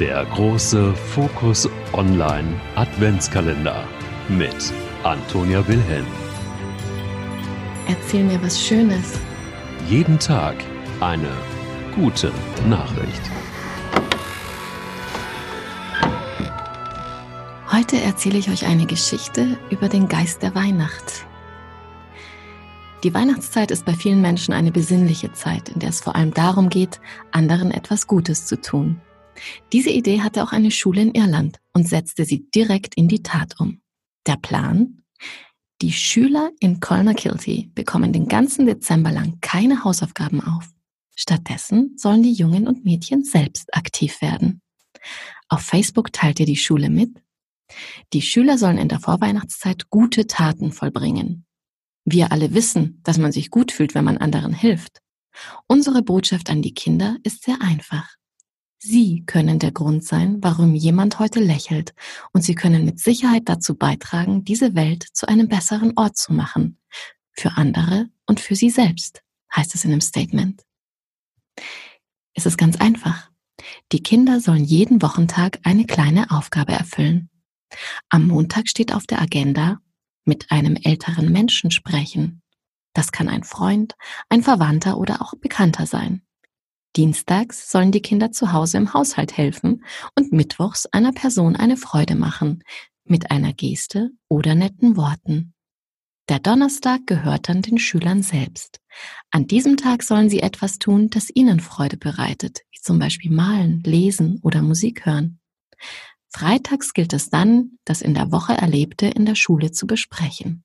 Der große Fokus Online Adventskalender mit Antonia Wilhelm. Erzähl mir was Schönes. Jeden Tag eine gute Nachricht. Heute erzähle ich euch eine Geschichte über den Geist der Weihnacht. Die Weihnachtszeit ist bei vielen Menschen eine besinnliche Zeit, in der es vor allem darum geht, anderen etwas Gutes zu tun. Diese Idee hatte auch eine Schule in Irland und setzte sie direkt in die Tat um. Der Plan? Die Schüler in Colnakilty bekommen den ganzen Dezember lang keine Hausaufgaben auf. Stattdessen sollen die Jungen und Mädchen selbst aktiv werden. Auf Facebook teilte die Schule mit, die Schüler sollen in der Vorweihnachtszeit gute Taten vollbringen. Wir alle wissen, dass man sich gut fühlt, wenn man anderen hilft. Unsere Botschaft an die Kinder ist sehr einfach. Sie können der Grund sein, warum jemand heute lächelt, und Sie können mit Sicherheit dazu beitragen, diese Welt zu einem besseren Ort zu machen. Für andere und für Sie selbst, heißt es in dem Statement. Es ist ganz einfach. Die Kinder sollen jeden Wochentag eine kleine Aufgabe erfüllen. Am Montag steht auf der Agenda mit einem älteren Menschen sprechen. Das kann ein Freund, ein Verwandter oder auch Bekannter sein. Dienstags sollen die Kinder zu Hause im Haushalt helfen und mittwochs einer Person eine Freude machen, mit einer Geste oder netten Worten. Der Donnerstag gehört dann den Schülern selbst. An diesem Tag sollen sie etwas tun, das ihnen Freude bereitet, wie zum Beispiel malen, lesen oder Musik hören. Freitags gilt es dann, das in der Woche Erlebte in der Schule zu besprechen.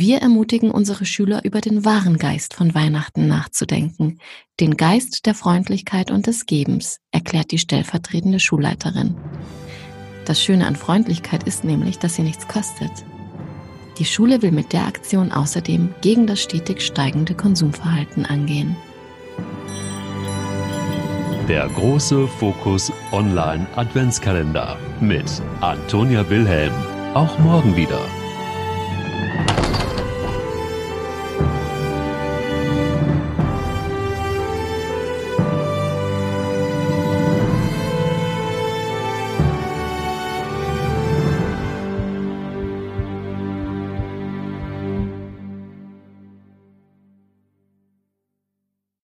Wir ermutigen unsere Schüler über den wahren Geist von Weihnachten nachzudenken, den Geist der Freundlichkeit und des Gebens, erklärt die stellvertretende Schulleiterin. Das Schöne an Freundlichkeit ist nämlich, dass sie nichts kostet. Die Schule will mit der Aktion außerdem gegen das stetig steigende Konsumverhalten angehen. Der große Fokus Online Adventskalender mit Antonia Wilhelm. Auch morgen wieder.